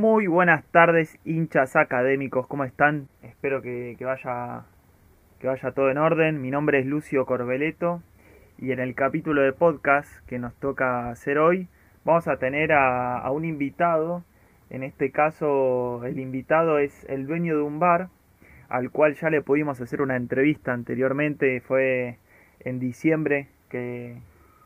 Muy buenas tardes, hinchas académicos, ¿cómo están? Espero que, vaya, que vaya todo en orden. Mi nombre es Lucio Corbeleto y en el capítulo de podcast que nos toca hacer hoy vamos a tener a, un invitado. En este caso el invitado es el dueño de un bar al cual ya le pudimos hacer una entrevista anteriormente, fue en diciembre que,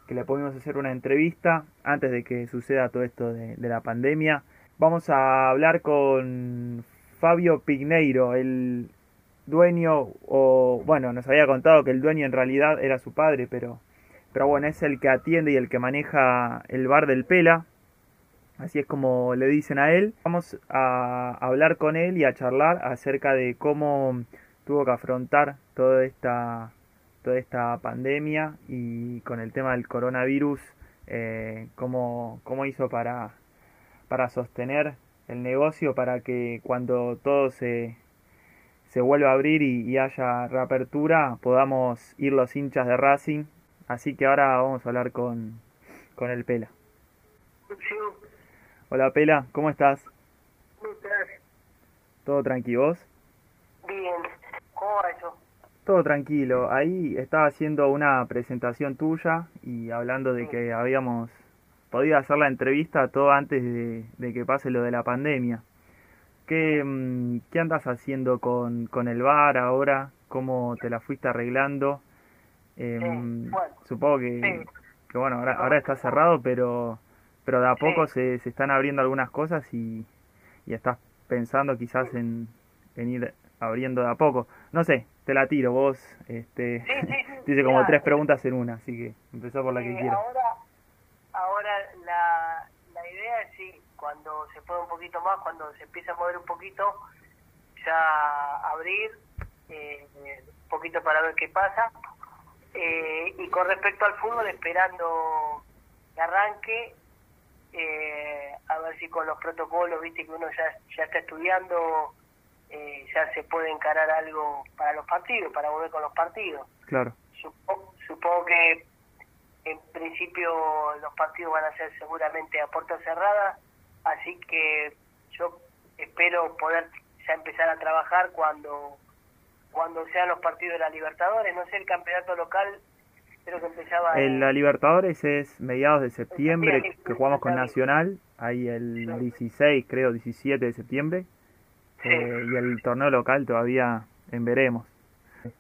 le pudimos hacer una entrevista antes de que suceda todo esto de la pandemia Vamos a hablar con Fabio Pigneiro, el dueño, o bueno, nos había contado que el dueño en realidad era su padre, pero, pero bueno, es el que atiende y el que maneja el bar del Pela. Así es como le dicen a él. Vamos a hablar con él y a charlar acerca de cómo tuvo que afrontar toda esta, toda esta pandemia y con el tema del coronavirus, eh, cómo, cómo hizo para para sostener el negocio para que cuando todo se, se vuelva a abrir y, haya reapertura podamos ir los hinchas de Racing. Así que ahora vamos a hablar con, con el Pela. Hola Pela, ¿cómo estás? ¿Cómo estás? ¿Todo tranquilo Bien, ¿cómo va eso? Todo tranquilo. Ahí estaba haciendo una presentación tuya y hablando de que habíamos podía hacer la entrevista todo antes de, que pase lo de la pandemia. ¿Qué, mm, qué andas haciendo con, con, el bar ahora? ¿Cómo te la fuiste arreglando? Em, supongo que, que, bueno, ahora, ahora está cerrado, pero, pero de a poco se, se están abriendo algunas cosas y, y estás pensando quizás en, en, ir abriendo de a poco. No sé, te la tiro, vos este, dice como tres preguntas en una, así que empezó por la que quieras ahora la, la idea es sí, cuando se puede un poquito más, cuando se empieza a mover un poquito, ya abrir eh, un poquito para ver qué pasa. Eh, y con respecto al fútbol, esperando que arranque, eh, a ver si con los protocolos, viste que uno ya, ya está estudiando, ya se puede encarar algo para los partidos, para volver con los partidos. Claro. supongo que en principio los partidos van a ser seguramente a puerta cerrada, así que yo espero poder ya empezar a trabajar cuando cuando sean los partidos de la Libertadores, no sé, el campeonato local creo que empezaba... En la Libertadores es mediados de septiembre, que jugamos con Nacional, ahí el 16, creo, 17 de septiembre, eh, y el torneo local todavía en veremos.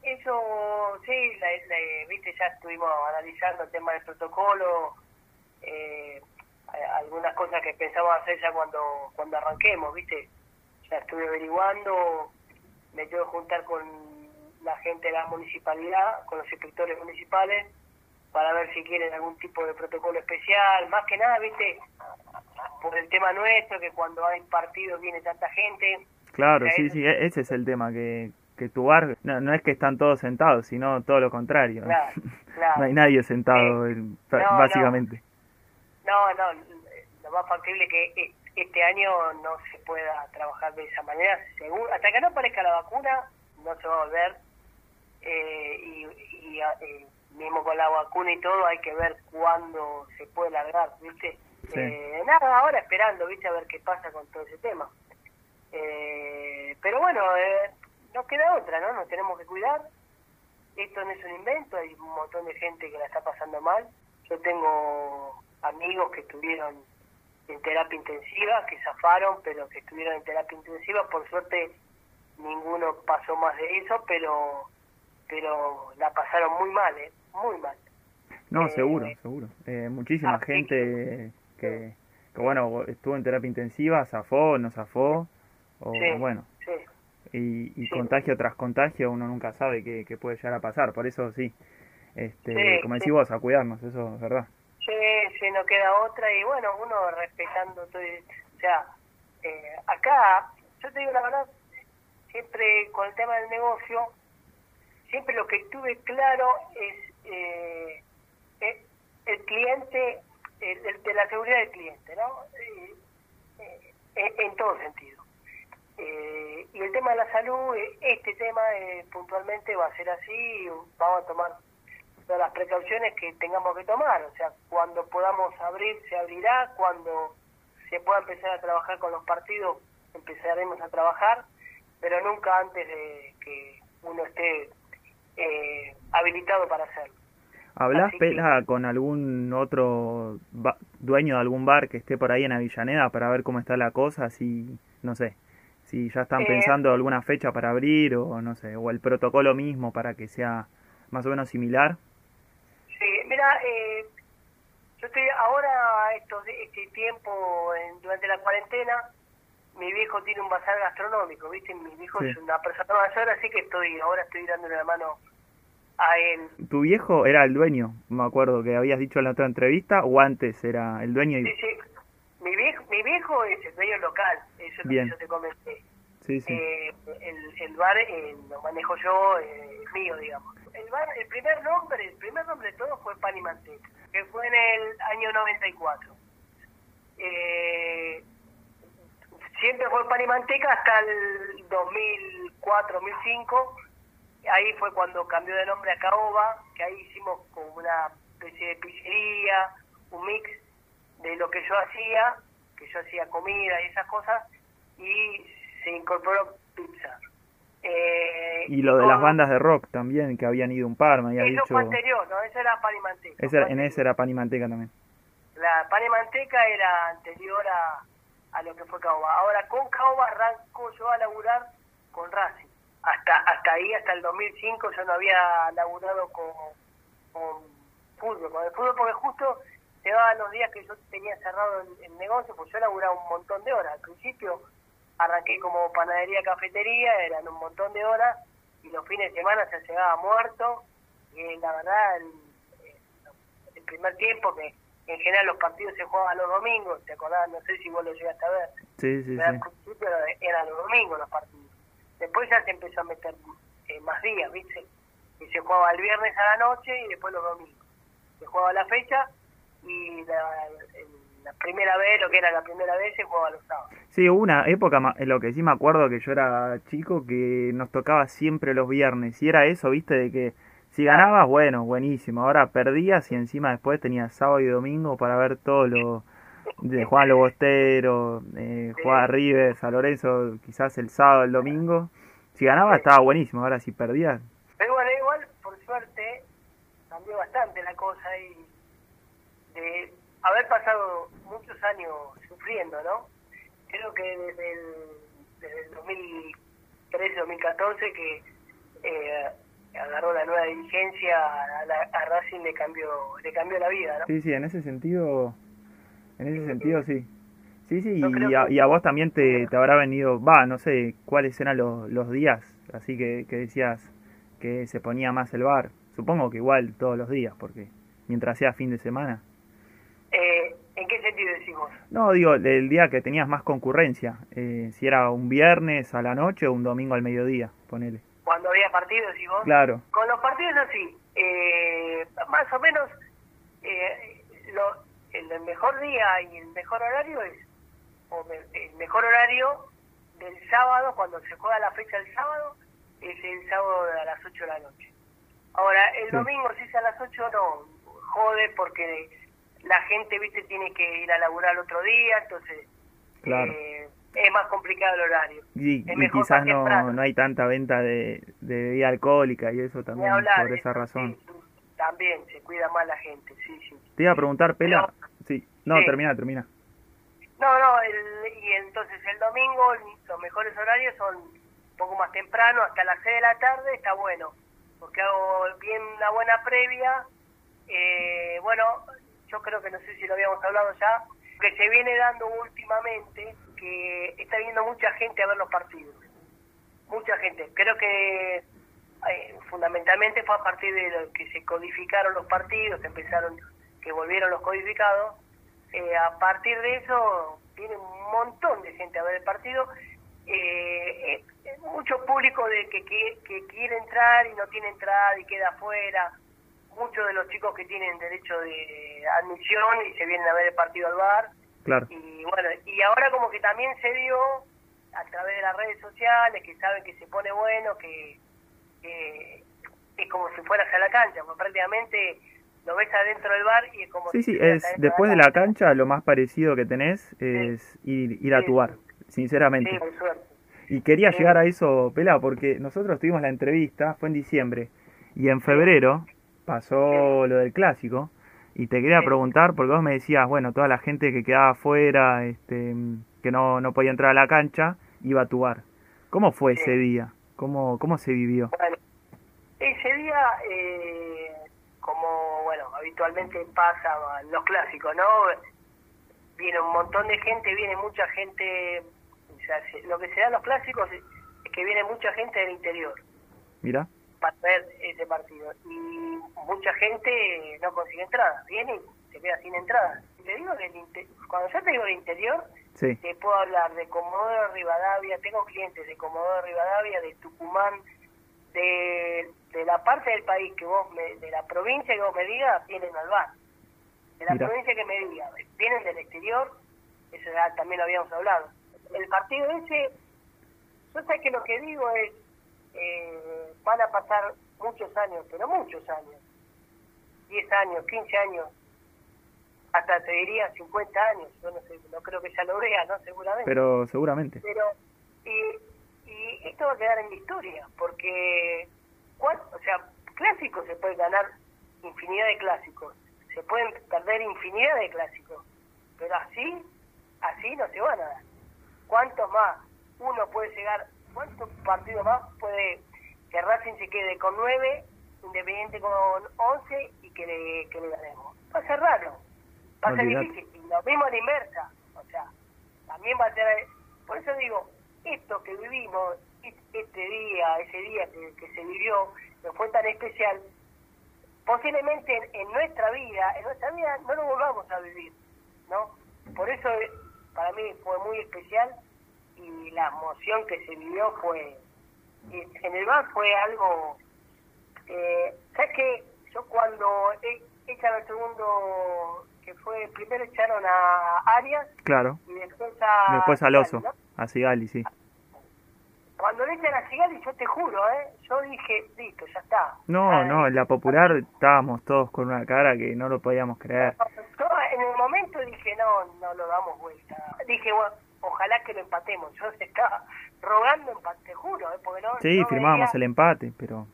Eso, sí, la, viste, ya estuvimos analizando el tema del protocolo, eh, algunas cosas que pensamos hacer ya cuando, cuando arranquemos, viste, ya estuve averiguando, me tengo que juntar con la gente de la municipalidad, con los inspectores municipales, para ver si quieren algún tipo de protocolo especial, más que nada, viste, por el tema nuestro, que cuando hay partidos viene tanta gente. Claro, sí, sí, e-, ese es el tema, que que tu bar no, no es que están todos sentados, sino todo lo contrario. no hay nadie sentado, básicamente. No, no, lo más factible que e, este año no se pueda trabajar de esa manera. Seguro, hasta que no aparezca la vacuna, no se va a volver. Eh, y, y eh, mismo con la vacuna y todo, hay que ver cuándo se puede largar, ¿viste? Eh, nada, ahora esperando, ¿viste? A ver qué pasa con todo ese tema. Eh, pero bueno, eh, no queda otra, ¿no? Nos tenemos que cuidar. Esto no es un invento, hay un montón de gente que la está pasando mal. Yo tengo amigos que estuvieron en terapia intensiva, que zafaron, pero que estuvieron en terapia intensiva. Por suerte, ninguno pasó más de eso, pero pero la pasaron muy mal, ¿eh? Muy mal. No, eh, seguro, seguro. Eh, muchísima gente que, que, bueno, estuvo en terapia intensiva, zafó, no zafó, o bueno, y, contagio tras contagio uno nunca sabe qué, puede llegar a pasar. Por eso sí, este, como decís vos, a cuidarnos, eso es verdad. Sí, sí, no queda otra y bueno, uno respetando todo. O sea, eh, acá, yo te digo la verdad, siempre con el tema del negocio, siempre lo que tuve claro es eh, eh el cliente, el, de la seguridad del cliente, ¿no? Eh, en todo sentido. Eh, y el tema de la salud, eh, este tema eh, puntualmente va a ser así, vamos a tomar todas las precauciones que tengamos que tomar. O sea, cuando podamos abrir, se abrirá. Cuando se pueda empezar a trabajar con los partidos, empezaremos a trabajar, pero nunca antes de que uno esté eh, habilitado para hacerlo. ¿Hablas, Pela, con algún otro dueño de algún bar que esté por ahí en Avellaneda para ver cómo está la cosa? Si, no sé, si ya están eh, pensando alguna fecha para abrir o no sé, o el protocolo mismo para que sea más o menos similar. Sí, mira, eh, yo estoy ahora, estos, este tiempo, durante la cuarentena, mi viejo tiene un bazar gastronómico, ¿viste? Mi viejo es una persona mayor, así que estoy ahora estoy dándole la mano a él. ¿Tu viejo era el dueño? Me acuerdo que habías dicho en la otra entrevista, o antes era el dueño. Y... Sí, sí. Mi viejo, mi viejo es el dueño local, eso es lo que yo te comenté. Sí, sí. Eh, el, el bar eh, lo manejo yo, eh, mío, digamos. El bar, el primer nombre, el primer nombre de todo fue Pan y Manteca, que fue en el año 94. Eh, siempre fue Pan y Manteca hasta el 2004, 2005 ahí fue cuando cambió de nombre a Caoba, que ahí hicimos como una especie de pizzería, un mix de lo que yo hacía, que yo hacía comida y esas cosas, y se incorporó pizza. Eh, y lo de las bandas de rock también, que habían ido un par, me había eso fue anterior, ¿no? Ese era pan y manteca. en ese era pan y manteca también. La pan y manteca era anterior a, a lo que fue Caoba. Ahora con Caoba arranco yo a laburar con Racing hasta hasta ahí, hasta el 2005, yo no había laburado con, con fútbol, con el fútbol, porque justo llegaban los días que yo tenía cerrado el, negocio, pues yo laburaba un montón de horas. Al principio arranqué como panadería, cafetería, eran un montón de horas, y los fines de semana se llegaba muerto, y la verdad, el, el primer tiempo que en general los partidos se jugaban los domingos, ¿te acordás? No sé si vos lo llegaste a ver. Sí, sí, Pero Al principio eran los domingos los partidos. Después ya se empezó a meter eh, más días, ¿viste? Y se jugaba el viernes a la noche y después los domingos. Se jugaba la fecha y la, primera vez, lo que era la primera vez, se jugaba los sábados. Sí, hubo una época, en lo que sí me acuerdo que yo era chico, que nos tocaba siempre los viernes. Y era eso, ¿viste? De que si ganabas, bueno, buenísimo. Ahora perdías y encima después tenías sábado y domingo para ver todo lo de Juan Lobostero, eh, Juan River, San Lorenzo, quizás el sábado, el domingo. Si ganaba estaba buenísimo, ahora si perdía. Pero bueno, igual, por suerte, cambió bastante la cosa y de haber pasado muchos años sufriendo, ¿no? Creo que desde el, desde el 2013, 2014 que eh, agarró la nueva dirigencia a, la, a Racing le cambió, le cambió la vida, ¿no? Sí, sí, en ese sentido en ese sentido, sí. Sí, sí, y a, y a, vos también te, te habrá venido, va, no sé cuáles eran los, los días, así que, que decías que se ponía más el bar. Supongo que igual todos los días, porque mientras sea fin de semana. Eh, ¿En qué sentido decís vos? No, digo, el día que tenías más concurrencia, eh, si era un viernes a la noche o un domingo al mediodía, ponele. Cuando había partidos, decís vos. Claro. Con los partidos así, eh, más o menos, eh, lo, el mejor día y el mejor horario es, o el mejor horario del sábado, cuando se juega la fecha del sábado, es el sábado a las 8 de la noche. Ahora, el domingo, si es a las 8, no, jode porque la gente, viste, tiene que ir a laburar el otro día, entonces eh, es más complicado el horario. Y, quizás no, no hay tanta venta de, de bebida alcohólica y eso también, por esa razón. también se cuida más la gente, sí, sí. Te iba a preguntar, Pela, Sí, no, termina, termina. No, no, y entonces el domingo los mejores horarios son un poco más temprano, hasta las 6 de la tarde, está bueno, porque hago bien una buena previa. Eh, bueno, yo creo que no sé si lo habíamos hablado ya, que se viene dando últimamente, que está viendo mucha gente a ver los partidos. Mucha gente. Creo que eh, fundamentalmente fue a partir de que se codificaron los partidos, empezaron que volvieron los codificados, eh, a partir de eso viene un montón de gente a ver el partido, eh, eh, mucho público de que, que, quiere entrar y no tiene entrada y queda afuera, muchos de los chicos que tienen derecho de admisión y se vienen a ver el partido al bar. Claro. Y bueno, y ahora como que también se dio a través de las redes sociales, que saben que se pone bueno, que, que es como si fueras a la cancha, porque prácticamente lo ves adentro del bar y es como sí, si sí, es después de la cancha lo más parecido que tenés es ir, ir a Sí. tu bar, sinceramente. Sí, con suerte. Y quería llegar a eso, Pela, porque nosotros tuvimos la entrevista, fue en diciembre, y en febrero pasó lo del clásico, y te quería preguntar, porque vos me decías, bueno, toda la gente que quedaba afuera, este, que no, no podía entrar a la cancha, iba a tu bar. ¿Cómo fue Sí. ese día? ¿Cómo, cómo se vivió? Bueno, ese día, eh, como bueno, habitualmente pasa en los clásicos, ¿no? Viene un montón de gente, viene mucha gente, o sea, se- lo que se da en los clásicos es que viene mucha gente del interior Mira, para ver ese partido y mucha gente no consigue entrada, viene y se queda sin entrada. Te digo que el cuando yo te digo el interior, sí, te puedo hablar de Comodoro Rivadavia, tengo clientes de Comodoro Rivadavia, de Tucumán, de, de la parte del país que vos, me, de la provincia que vos me digas, vienen al bar. De la Mira. provincia que me digas, vienen del exterior, eso ya también lo habíamos hablado. El partido ese, yo sé que lo que digo es, eh, van a pasar muchos años, pero muchos años, 10 años, 15 años, hasta te diría 50 años, yo no sé, no creo que ya lo vea, ¿no? Seguramente. pero seguramente. Pero, y, y esto va a quedar en la historia, porque, ¿cuál- o sea, clásicos se pueden ganar infinidad de clásicos, se pueden perder infinidad de clásicos, pero así, así no se van a dar. ¿Cuántos más? Uno puede llegar, ¿cuántos partidos más puede que Racing se quede con nueve, Independiente con once y que le, que le ganemos? Va a ser raro, va a ser difícil. Y lo mismo a la inversa, o sea, también va a ser... Por eso digo, esto que vivimos, es- este día, ese día que, que se vivió, que fue tan especial, posiblemente en, en nuestra vida, en nuestra vida no lo volvamos a vivir, ¿no? Por eso para mí fue muy especial y la emoción que se vivió fue, y en el bar fue algo, eh, ¿sabes qué? Yo cuando echan al segundo, que fue, primero echaron a Arias Claro, y después a... después al oso, ¿no? a Sigali, sí. Cuando le echan a Sigali, yo te juro, ¿eh? Yo dije, listo, ya está. No, no, en la popular estábamos todos con una cara que no lo podíamos creer. Yo en el momento dije, no, no lo damos vuelta. Dije, bueno, ojalá que lo empatemos. Yo estaba rogando empate, te juro, ¿eh? Porque no, Sí, no firmábamos veía- el empate, pero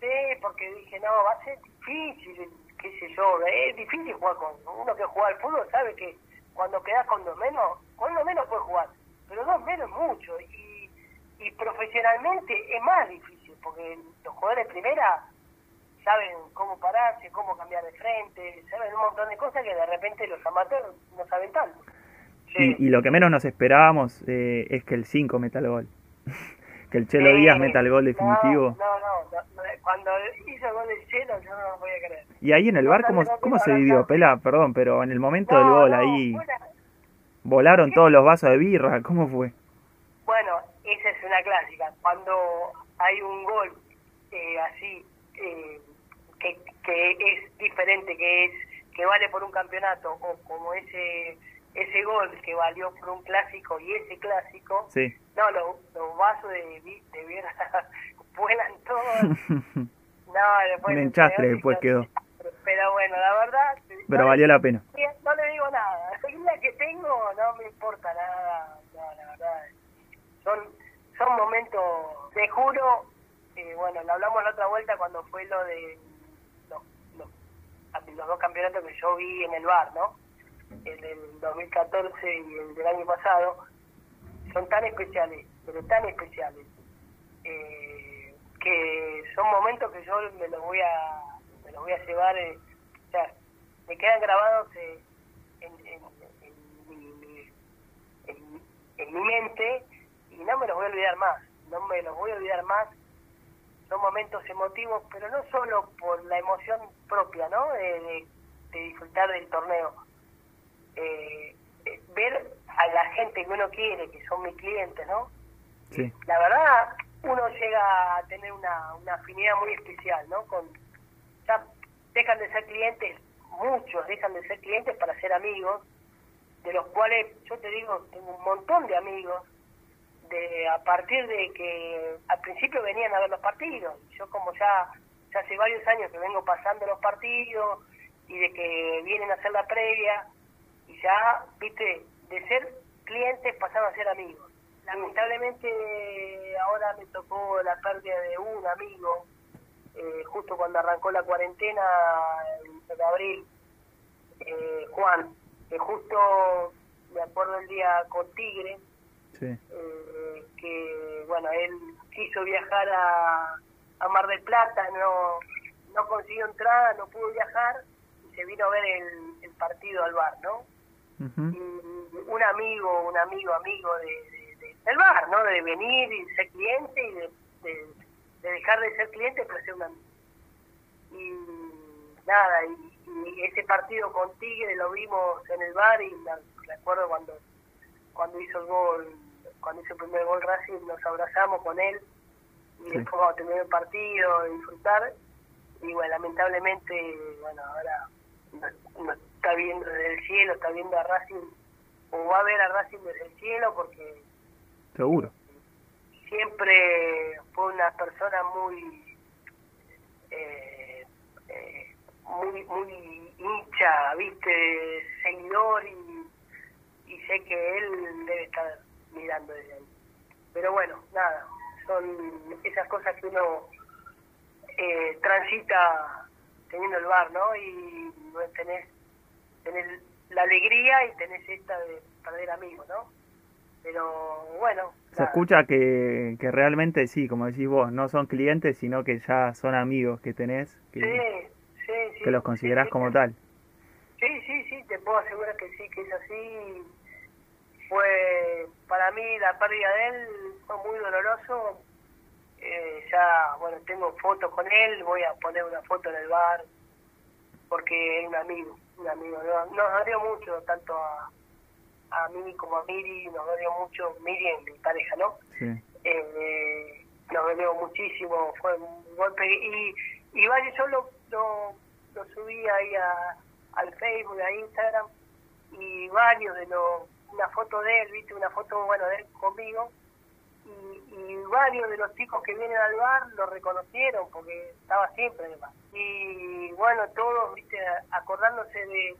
Sí, porque dije, no, va a ser difícil, qué sé yo. Es difícil jugar con uno que juega al fútbol, sabe que cuando quedas con dos menos, con dos menos puedes jugar, pero dos menos es mucho. Y, y profesionalmente es más difícil, porque los jugadores de primera saben cómo pararse, cómo cambiar de frente, saben un montón de cosas que de repente los amateurs no saben tanto. Sí. y, y lo que menos nos esperábamos eh, es que el 5 meta el gol. que el Chelo Sí. Díaz meta el gol definitivo. No, no, no, no, cuando hizo el gol del Chelo yo no lo podía creer. Y ahí en el bar, ¿cómo, cómo se vivió? Pela, perdón, pero en el momento del gol, ahí una- volaron todos los vasos de birra, ¿cómo fue? Bueno, esa es una clásica. Cuando hay un gol eh, así eh, que, que es diferente, que es que vale por un campeonato, o como ese ese gol que valió por un clásico y ese clásico, Sí. no, los, los vasos de, de birra vuelan todos. No, después Un enchastre después quedó. Pero bueno, la verdad... Pero no- valió la pena. no le digo nada. La que tengo, no me importa nada. No, la verdad. Son, son momentos, te juro, eh, bueno, lo hablamos la otra vuelta cuando fue lo de los, los, los dos campeonatos que yo vi en el bar, ¿no? El del 2014 y el del año pasado. Son tan especiales, pero tan especiales. eh, que son momentos que yo me los voy a me los voy a llevar eh, o sea me quedan grabados eh, en, en, mi, en- mi mente y no me los voy a olvidar más no me los voy a olvidar más son momentos emotivos pero no solo por la emoción propia no de disfrutar del torneo eh, ver a la gente que uno quiere que son mis clientes no Sí. la verdad uno llega a tener una, una afinidad muy especial, ¿no? Con ya dejan de ser clientes, muchos dejan de ser clientes para ser amigos, de los cuales yo te digo, tengo un montón de amigos, de a partir de que al principio venían a ver los partidos, yo como ya ya hace varios años que vengo pasando los partidos y de que vienen a hacer la previa ya, viste, de ser clientes pasaron a ser amigos. Lamentablemente ahora me tocó la pérdida de un amigo, eh, justo cuando arrancó la cuarentena en, abril, eh, Juan, que justo me acuerdo el día con Tigre, eh, que bueno, él quiso viajar a, a Mar del Plata, no, no consiguió entrada, no pudo viajar y se vino a ver el, el partido al bar, ¿no? Y un amigo, un amigo, amigo de, del bar, ¿no? De venir y ser cliente y de, de, dejar de ser cliente para ser un amigo. Y nada, y, ese partido con Tigre lo vimos en el bar y me acuerdo cuando, cuando hizo el gol, cuando hizo el primer gol Racing, nos abrazamos con él y después vamos a terminar el partido, disfrutar. Y bueno, lamentablemente, bueno, ahora no, está viendo desde el cielo, está viendo a Racing, o va a ver a Racing desde el cielo, porque. Seguro. Siempre fue una persona muy. Eh, eh, muy, muy hincha, viste, seguidor, y, y sé que él debe estar mirando desde ahí. Pero bueno, nada, son esas cosas que uno eh, transita teniendo el bar, ¿no? Y tenés, tenés la alegría y tenés esta de perder amigos, ¿no? Pero bueno. Se escucha que, que realmente sí, como decís vos, no son clientes, sino que ya son amigos que tenés, que, que los considerás como tal. Sí, sí, sí, te puedo asegurar que sí, que es así. Fue, para mí, la pérdida de él fue muy doloroso, eh, ya, bueno, tengo fotos con él, voy a poner una foto en el bar, porque es un amigo, un amigo. Nos, dolió mucho, tanto a, a mí como a Miri, nos dolió mucho, Miri es mi pareja, ¿no? Eh, nos dolió muchísimo, fue un golpe. Y, y vale, yo lo, lo, lo subí ahí a, al Facebook, a Instagram, y varios de los, una foto de él, viste, una foto, bueno, de él conmigo, y, varios de los chicos que vienen al bar lo reconocieron porque estaba siempre además. Y bueno, todos, viste, acordándose de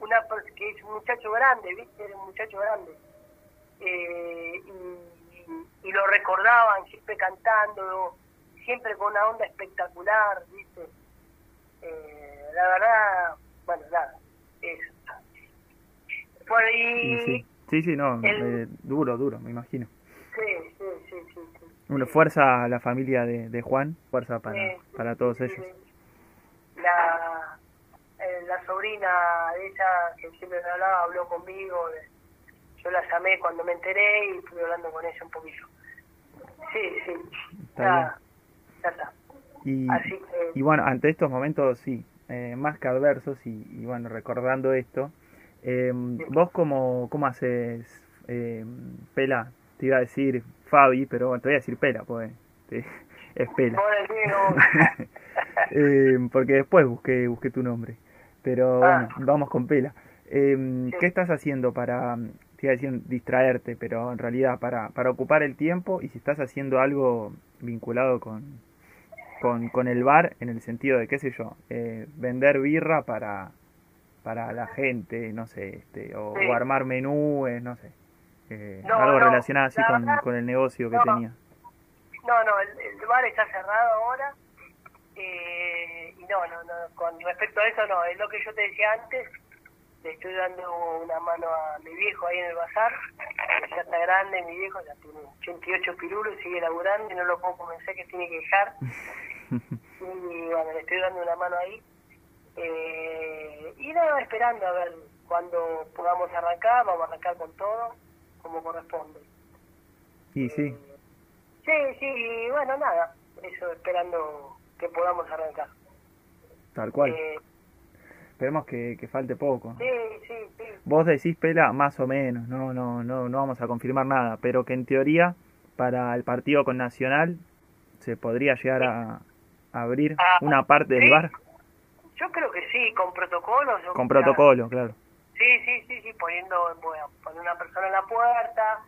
una que es un muchacho grande, viste, era un muchacho grande. Eh, y, lo recordaban siempre cantando, siempre con una onda espectacular, viste. Eh, la verdad, bueno, nada, eso. sí, sí, sí, no, eh, duro, duro, me imagino. Sí, sí, sí, sí. Fuerza a la familia de, de Juan, fuerza para, para todos ellos. La, eh, la sobrina de ella, que siempre me hablaba, habló conmigo. yo la llamé cuando me enteré y estuve hablando con ella un poquito. Sí, sí. Está ya, está. Y, y bueno, ante estos momentos, sí, eh, más que adversos, y, y bueno, recordando esto, eh, vos cómo, cómo haces, eh, Pela, te iba a decir Fabi, pero bueno, te voy a decir Pela, pues es Pela. eh, porque después busqué, busqué tu nombre. Pero ah. bueno, vamos con Pela. Eh, ¿Qué estás haciendo para, te iba a decir distraerte, pero en realidad para, para ocupar el tiempo y si estás haciendo algo vinculado con, con, con el bar, en el sentido de, qué sé yo, eh, vender birra para, para la gente, no sé, este, o, o armar menúes, no sé eh, algo relacionado así con, con, el negocio que tenía. No, no, el, bar está cerrado ahora. Eh, y no, no, no, con respecto a eso no, es lo que yo te decía antes, le estoy dando una mano a mi viejo ahí en el bazar, ya está grande, mi viejo ya tiene 88 pirulos y sigue laburando y no lo puedo convencer que tiene que dejar. y bueno, le estoy dando una mano ahí. Eh, y nada, esperando a ver cuando podamos arrancar, vamos a arrancar con todo como corresponde. Y sí. sí, sí, bueno, nada, eso esperando que podamos arrancar. Tal cual. Eh, Esperemos que, que, falte poco. Sí, sí, sí. Vos decís, Pela, más o menos, no, no, no, no vamos a confirmar nada, pero que en teoría para el partido con Nacional se podría llegar a, abrir ah, una parte del bar. Yo creo que sí, con protocolo. Con protocolo, claro. Sí, sí, sí, sí, poniendo, bueno, poner una persona en la puerta,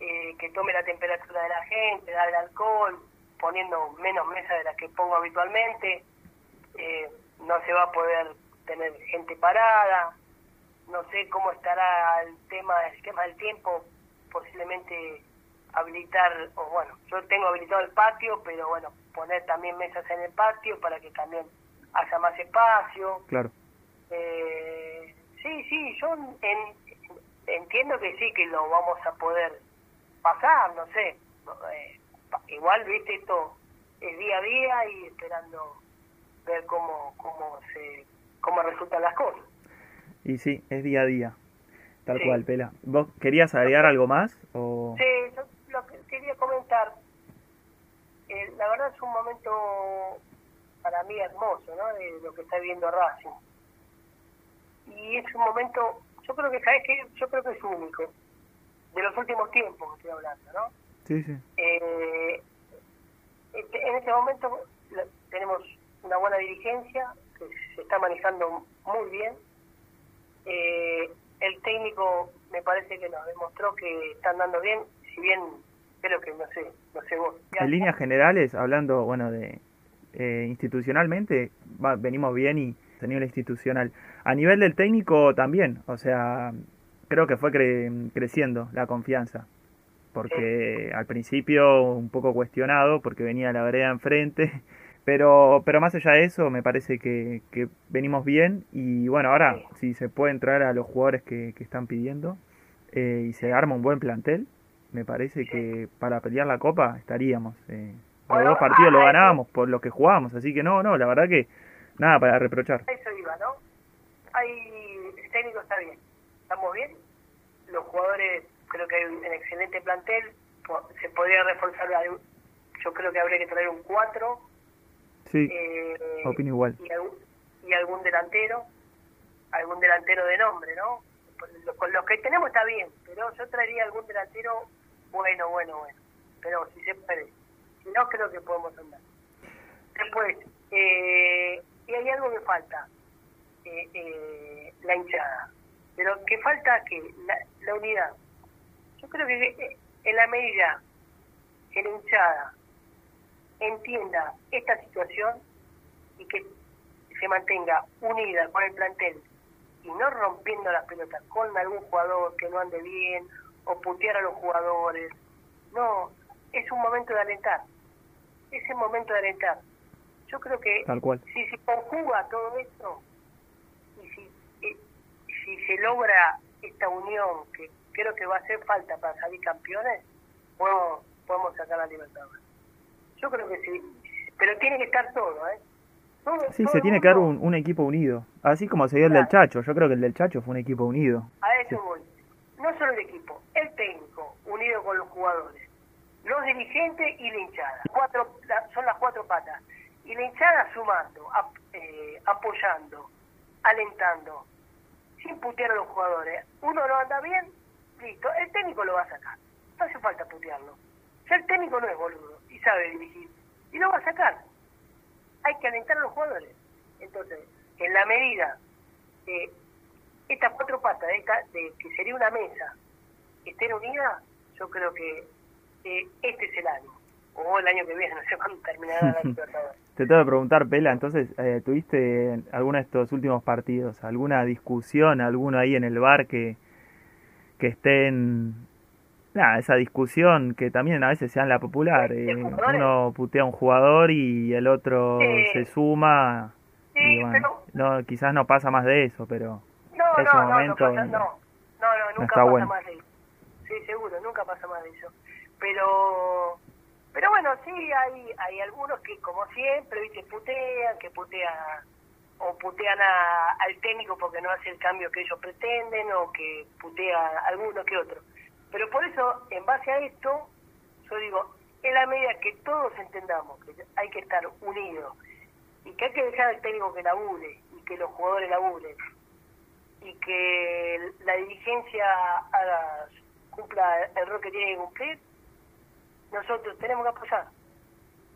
eh, que tome la temperatura de la gente, darle alcohol, poniendo menos mesas de las que pongo habitualmente, eh, no se va a poder tener gente parada, no sé cómo estará el tema, el tema del tiempo, posiblemente habilitar, o bueno, yo tengo habilitado el patio, pero bueno, poner también mesas en el patio para que también haya más espacio. Claro. Eh, sí, sí, yo entiendo que sí, que lo vamos a poder pasar, no sé. Eh, igual, viste, esto es día a día y esperando ver cómo, cómo, se, cómo resultan las cosas. Y sí, es día a día. Tal cual, Pela. ¿Vos querías agregar algo más? O... Sí, yo lo que quería comentar. Eh, la verdad es un momento para mí hermoso, ¿no? De lo que está viviendo Racing. Y es un momento, yo creo que, ¿sabes qué? Yo creo que es único. De los últimos tiempos que estoy hablando, ¿no? Sí, sí. Eh, en este momento tenemos una buena dirigencia que se está manejando muy bien. Eh, el técnico me parece que nos demostró que están dando bien, si bien creo que no sé, no sé vos. En líneas generales, hablando, bueno, de eh, institucionalmente, venimos bien y a nivel institucional. A nivel del técnico también, o sea, creo que fue creciendo la confianza porque al principio un poco cuestionado porque venía la vereda enfrente pero pero más allá de eso me parece que, que venimos bien y bueno ahora si se puede entrar a los jugadores que, que están pidiendo eh, y se arma un buen plantel me parece que para pelear la copa estaríamos eh, los dos partidos lo ganábamos por lo que jugábamos así que no no la verdad que nada para reprochar eso iba no hay el técnico está bien estamos bien los jugadores creo que hay un, excelente plantel, se podría reforzar, yo creo que habría que traer un 4. Sí, eh, opino igual. Y, algún delantero, algún delantero de nombre, ¿no? Con los que tenemos está bien, pero yo traería algún delantero bueno, bueno, bueno. Pero si se puede. Si no, creo que podemos andar. Después, eh, y hay algo que falta, eh, eh, la hinchada. Pero que falta que la, la unidad. Yo creo que eh, en la medida que la hinchada entienda esta situación y que se mantenga unida con el plantel y no rompiendo las pelotas con algún jugador que no ande bien o putear a los jugadores. No, es un momento de alentar. Es el momento de alentar. Yo creo que si se conjuga todo esto y si, eh, si se logra esta unión que creo que va a hacer falta para salir campeones, podemos, podemos sacar la libertad. Yo creo que sí, pero tiene que estar todo, ¿eh? sí, se tiene que dar un, un, equipo unido, así como se dio el del Chacho, yo creo que el del Chacho fue un equipo unido. A eso voy, no solo el equipo, el técnico unido con los jugadores, los dirigentes y la hinchada, cuatro, son las cuatro patas, y la hinchada sumando, eh, apoyando, alentando, sin putear a los jugadores. Uno no anda bien, listo, el técnico lo va a sacar. No hace falta putearlo. Si el técnico no es boludo y sabe dirigir, y lo va a sacar. Hay que alentar a los jugadores. Entonces, en la medida que estas cuatro patas, de, esta, de que sería una mesa, estén unidas, yo creo que este es el año. O el año que viene, no sé cuándo terminará la Libertadores. Te tengo que preguntar, Pela, entonces, eh, ¿tuviste alguno de estos últimos partidos, alguna discusión, alguno ahí en el bar que, que estén nada, esa discusión que también a veces se en la popular. Eh, uno putea a un jugador y el otro se suma. y bueno, no, quizás no pasa más de eso, pero no, ese no, momento no, no, no, nunca pasa más de eso. Sí, seguro, nunca pasa más de eso. Pero, pero bueno, sí, hay, hay algunos que, como siempre, viste, putean, que putean o putean a, al técnico porque no hace el cambio que ellos pretenden o que putea a alguno que otro. Pero por eso, en base a esto, yo digo, en la medida que todos entendamos que hay que estar unidos y que hay que dejar al técnico que labure y que los jugadores laburen y que la dirigencia haga, cumpla el rol que tiene que cumplir, nosotros tenemos que apoyar.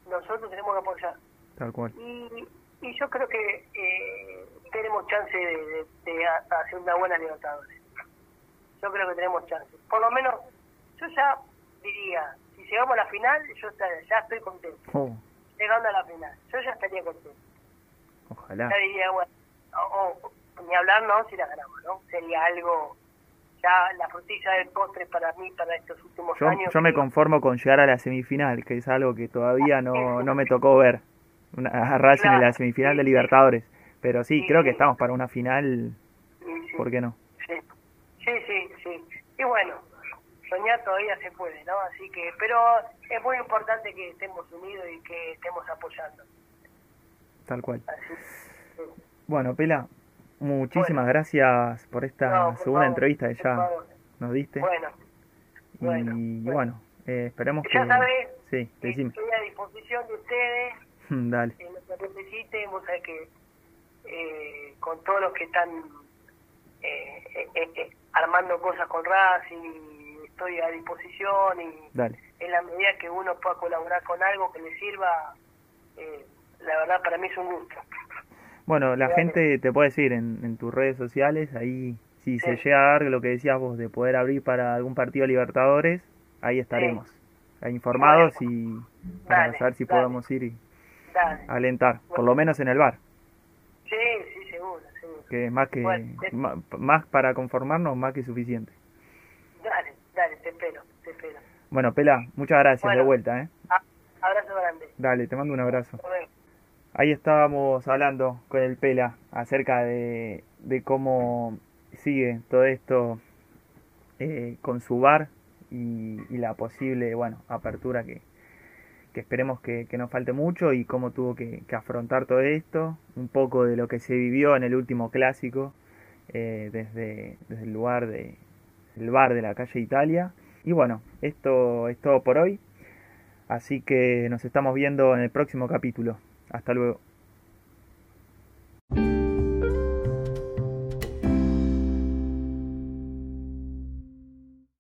Nosotros tenemos que apoyar. Tal cual. Y, y yo creo que eh, tenemos chance de, hacer una buena Libertadores. Yo creo que tenemos chance. Por lo menos, yo ya diría, si llegamos a la final, yo ya estoy contento. Oh. Llegando a la final, yo ya estaría contento. Ojalá. Ya diría, bueno, o, ni hablar, ¿no? Si la ganamos, ¿no? Sería algo, ya la frutilla del postre para mí, para estos últimos años. Yo me conformo con llegar a la semifinal, que es algo que todavía no, no me tocó ver. Una, a Racing en la semifinal de Libertadores. Pero sí, creo que estamos para una final. ¿Por qué no? Sí, sí, sí. sí. Y bueno, soñar todavía se puede, ¿no? Así que, pero es muy importante que estemos unidos y que estemos apoyando. Tal cual. Bueno, Pela, muchísimas gracias por esta segunda entrevista que ya nos diste. Bueno, y bueno, eh, esperemos ya que... Sí, estoy a disposición de ustedes. Dale. En lo que necesiten, vos sabés que eh, con todos los que están eh, eh, armando cosas con Racing, estoy a disposición y en la medida que uno pueda colaborar con algo que le sirva, la verdad para mí es un gusto. Bueno, la gente te puede decir en, tus redes sociales, ahí si se llega a dar lo que decías vos de poder abrir para algún partido Libertadores, ahí estaremos, informados y para saber si podemos ir y alentar, por lo menos en el bar. Sí, sí, seguro, seguro. Que es más que más, para conformarnos, más que suficiente. Dale, dale, te espero, te espero. Bueno, Pela, muchas gracias de vuelta, ¿eh? Abrazo grande. Dale, te mando un abrazo. Ahí estábamos hablando con el Pela acerca de, cómo sigue todo esto eh, con su bar y, la posible, bueno, apertura que, que esperemos que, no falte mucho y cómo tuvo que, afrontar todo esto, un poco de lo que se vivió en el último clásico eh, desde, desde, el lugar de el bar de la calle Italia. Y bueno, esto es todo por hoy, así que nos estamos viendo en el próximo capítulo. Hasta luego.